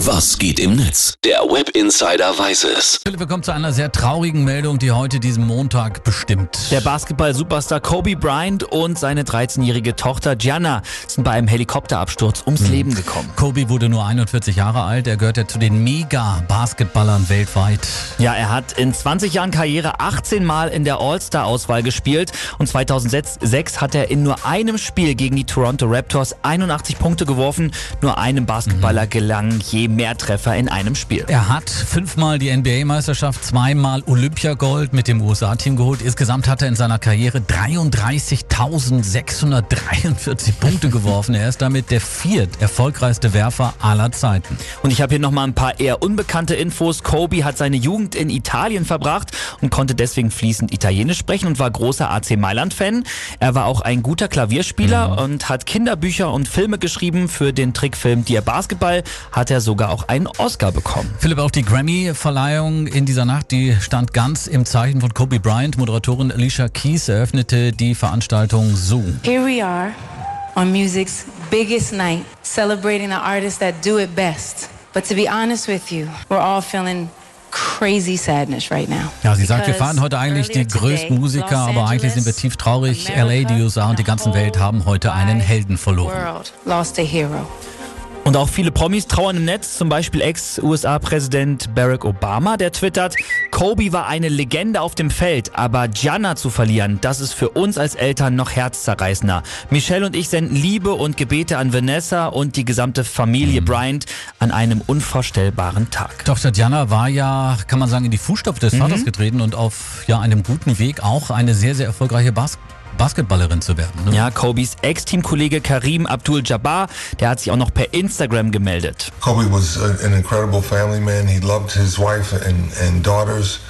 Was geht im Netz? Der Web Insider weiß es. Philipp, wir kommen zu einer sehr traurigen Meldung, die heute diesen Montag bestimmt. Der Basketball-Superstar Kobe Bryant und seine 13-jährige Tochter Gianna sind bei einem Helikopterabsturz ums Mhm. Leben gekommen. Kobe wurde nur 41 Jahre alt. Er gehört ja zu den Mega-Basketballern weltweit. Ja, er hat in 20 Jahren Karriere 18 Mal in der All-Star-Auswahl gespielt und 2006 hat er in nur einem Spiel gegen die Toronto Raptors 81 Punkte geworfen. Nur einem Basketballer gelangen je mehr Treffer in einem Spiel. Er hat fünfmal die NBA-Meisterschaft, zweimal Olympiagold mit dem USA-Team geholt. Insgesamt hat er in seiner Karriere 33.643 Punkte geworfen. Er ist damit der viert erfolgreichste Werfer aller Zeiten. Und ich habe hier nochmal ein paar eher unbekannte Infos. Kobe hat seine Jugend in Italien verbracht und konnte deswegen fließend Italienisch sprechen und war großer AC Mailand-Fan. Er war auch ein guter Klavierspieler und hat Kinderbücher und Filme geschrieben. Für den Trickfilm Dear Basketball hat er sogar auch einen Oscar bekommen. Philipp, auch die Grammy-Verleihung in dieser Nacht, die stand ganz im Zeichen von Kobe Bryant. Moderatorin Alicia Keys eröffnete die Veranstaltung so. Here we are on music's biggest night, celebrating the artists that do it best. But to be honest with you, we're all feeling crazy sadness right now. Ja, sie sagt, wir fahren heute eigentlich die größten Musiker, aber eigentlich sind wir tief traurig. LA, die USA und die ganze Welt haben heute einen Helden verloren. Lost a hero. Und auch viele Promis trauern im Netz, zum Beispiel Ex-USA-Präsident Barack Obama, der twittert, Kobe war eine Legende auf dem Feld, aber Gianna zu verlieren, das ist für uns als Eltern noch herzzerreißender. Michelle und ich senden Liebe und Gebete an Vanessa und die gesamte Familie Bryant an einem unvorstellbaren Tag. Tochter Diana war ja, kann man sagen, in die Fußstapfen des Vaters getreten und auf ja, einem guten Weg auch eine sehr, sehr erfolgreiche Bas Basketballerin zu werden. Ne? Ja, Kobes Ex-Teamkollege Karim Abdul-Jabbar, der hat sich auch noch per Instagram gemeldet. Kobe was an incredible family man. He loved his wife and, and daughters.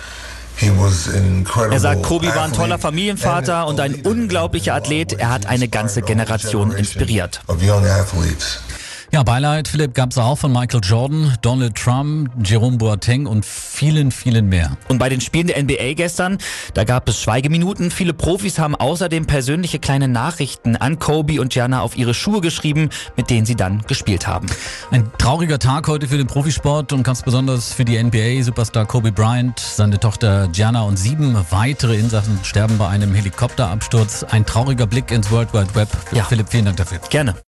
He was an incredible Er sagt, Kobe war ein toller Familienvater und ein unglaublicher Athlet. Er hat eine ganze Generation inspiriert. Ja, Beileid, Philipp, gab es auch von Michael Jordan, Donald Trump, Jerome Boateng und vielen, vielen mehr. Und bei den Spielen der NBA gestern, da gab es Schweigeminuten. Viele Profis haben außerdem persönliche kleine Nachrichten an Kobe und Gianna auf ihre Schuhe geschrieben, mit denen sie dann gespielt haben. Ein trauriger Tag heute für den Profisport und ganz besonders für die NBA-Superstar Kobe Bryant, seine Tochter Gianna und sieben weitere Insassen sterben bei einem Helikopterabsturz. Ein trauriger Blick ins World Wide Web. Ja. Philipp, vielen Dank dafür. Gerne.